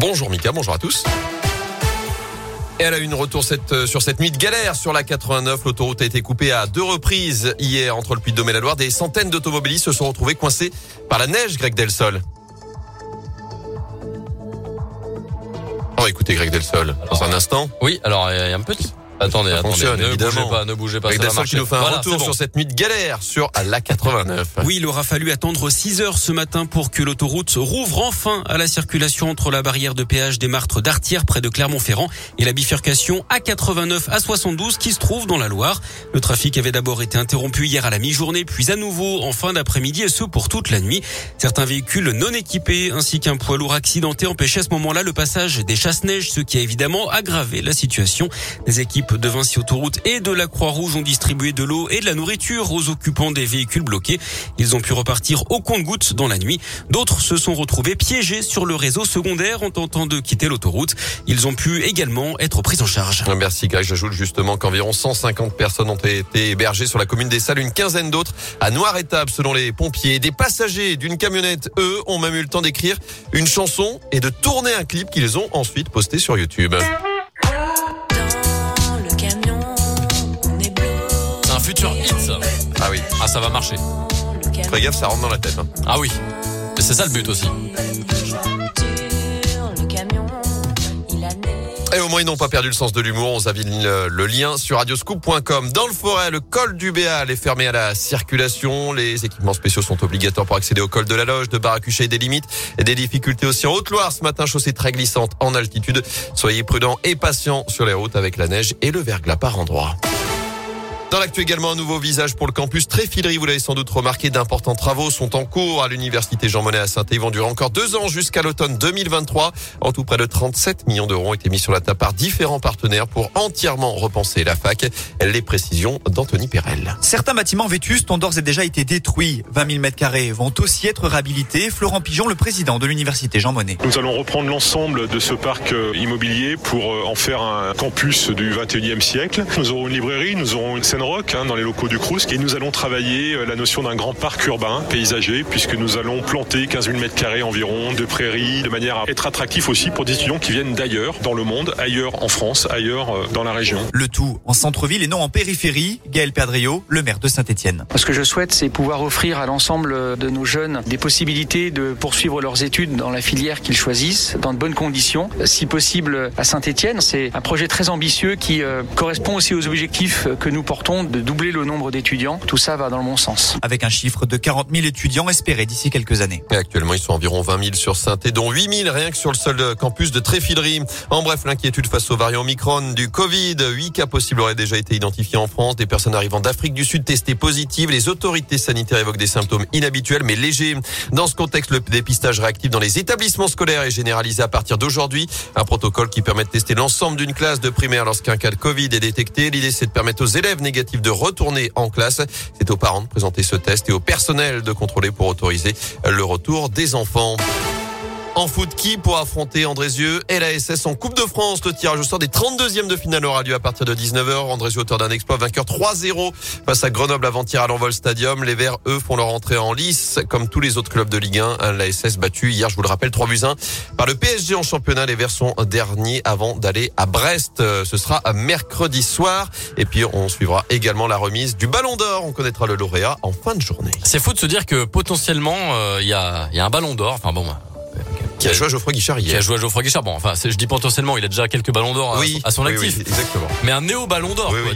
Bonjour Mika, bonjour à tous. Elle a eu une retour euh, sur cette nuit de galère sur la 89. L'autoroute a été coupée à deux reprises hier entre le Puy-de-Dôme et la Loire. Des centaines d'automobilistes se sont retrouvés coincés par la neige, Greg Delsol. On va écouter Greg Delsol dans un instant. Oui, alors il y a un petit Attendez, Ça attendez, ne évidemment. bougez pas, ne bougez pas. Greg ça va qui marcher. nous fait un Voilà, retour c'est bon. sur cette nuit de galère sur la 89. Oui, il aura fallu attendre 6 heures ce matin pour que l'autoroute rouvre enfin à la circulation entre la barrière de péage des Martres d'Artière près de Clermont-Ferrand et la bifurcation A89 à 72 qui se trouve dans la Loire. Le trafic avait d'abord été interrompu hier à la mi-journée puis à nouveau en fin d'après-midi et ce pour toute la nuit. Certains véhicules non équipés ainsi qu'un poids lourd accidenté empêchaient à ce moment-là le passage des chasse-neige, ce qui a évidemment aggravé la situation. Les équipes de Vinci Autoroute et de la Croix-Rouge ont distribué de l'eau et de la nourriture aux occupants des véhicules bloqués. Ils ont pu repartir au compte-gouttes dans la nuit. D'autres se sont retrouvés piégés sur le réseau secondaire en tentant de quitter l'autoroute. Ils ont pu également être pris en charge. Merci Greg. J'ajoute justement qu'environ 150 personnes ont été hébergées sur la commune des Salles, une quinzaine d'autres à Noir-Étape selon les pompiers. Des passagers d'une camionnette, eux, ont même eu le temps d'écrire une chanson et de tourner un clip qu'ils ont ensuite posté sur YouTube. Ah oui. Ah, ça va marcher. Fais gaffe, ça rentre dans la tête. hein. Ah oui. Mais c'est ça le but aussi. Et au moins, ils n'ont pas perdu le sens de l'humour. On s'invite le, le lien sur radioscoop.com. Dans le forêt, le col du Béal est fermé à la circulation. Les équipements spéciaux sont obligatoires pour accéder au col de la Loge, de Baracuchet et des limites. Et des difficultés aussi en Haute-Loire ce matin, chaussée très glissante en altitude. Soyez prudents et patients sur les routes avec la neige et le verglas par endroits. Dans l'actu également, un nouveau visage pour le campus Tréfilerie. Vous l'avez sans doute remarqué, d'importants travaux sont en cours à l'université Jean Monnet à saint Ils vont durer encore deux ans jusqu'à l'automne 2023. En tout, près de 37 millions d'euros ont été mis sur la table par différents partenaires pour entièrement repenser la fac. Les précisions d'Anthony Perel. Certains bâtiments vétustes ont d'ores et déjà été détruits. 20 000 mètres carrés vont aussi être réhabilités. Florent Pigeon, le président de l'université Jean Monnet. Nous allons reprendre l'ensemble de ce parc euh, immobilier pour euh, en faire un campus du 21e siècle. Nous aurons une librairie, nous aurons une scène rock hein, dans les locaux du Crous et nous allons travailler euh, la notion d'un grand parc urbain paysager puisque nous allons planter 15 000 mètres carrés environ de prairies de manière à être attractif aussi pour des étudiants qui viennent d'ailleurs dans le monde, ailleurs en France, ailleurs euh, dans la région. Le tout en centre-ville et non en périphérie. Gaël Perdriau, le maire de Saint-Etienne. Ce que je souhaite, c'est pouvoir offrir à l'ensemble de nos jeunes des possibilités de poursuivre leurs études dans la filière qu'ils choisissent, dans de bonnes conditions. Si possible, à Saint-Etienne, c'est un projet très ambitieux qui euh, correspond aussi aux objectifs que nous portons de doubler le nombre d'étudiants. Tout ça va dans le bon sens. Avec un chiffre de 40 000 étudiants espérés d'ici quelques années. Et actuellement, ils sont environ 20 000 sur saint dont 8 000 rien que sur le seul campus de Tréfilerie. En bref, l'inquiétude face au variant Omicron du Covid. 8 cas possibles auraient déjà été identifiés en France. Des personnes arrivant d'Afrique du Sud testées positives. Les autorités sanitaires évoquent des symptômes inhabituels mais légers. Dans ce contexte, le dépistage réactif dans les établissements scolaires est généralisé à partir d'aujourd'hui. Un protocole qui permet de tester l'ensemble d'une classe de primaire lorsqu'un cas de Covid est détecté. L'idée, c'est de permettre aux élèves négatifs de retourner en classe. C'est aux parents de présenter ce test et au personnel de contrôler pour autoriser le retour des enfants. En foot, qui pour affronter Andrézieux et la SS en Coupe de France? Le tirage au sort des 32e de finale aura lieu à partir de 19h. Andrézieux, auteur d'un exploit, vainqueur 3-0 face à Grenoble avant-hier à l'Envol Stadium. Les Verts, eux, font leur entrée en lice, comme tous les autres clubs de Ligue 1. La SS battu hier, je vous le rappelle, 3 buts 1 par le PSG en championnat. Les Verts sont derniers avant d'aller à Brest. Euh, Ce sera mercredi soir. Et puis, on suivra également la remise du Ballon d'Or. On connaîtra le lauréat en fin de journée. C'est fou de se dire que potentiellement, euh, il y, a, y a un ballon d'or. Enfin bon, Qui a joué à Geoffroy Guichard qui a hier. joué à Geoffroy Guichard. Bon, enfin, je dis potentiellement, il a déjà quelques ballons d'or à- Oui, à, son oui, actif. oui, exactement. Mais un néo ballon d'or.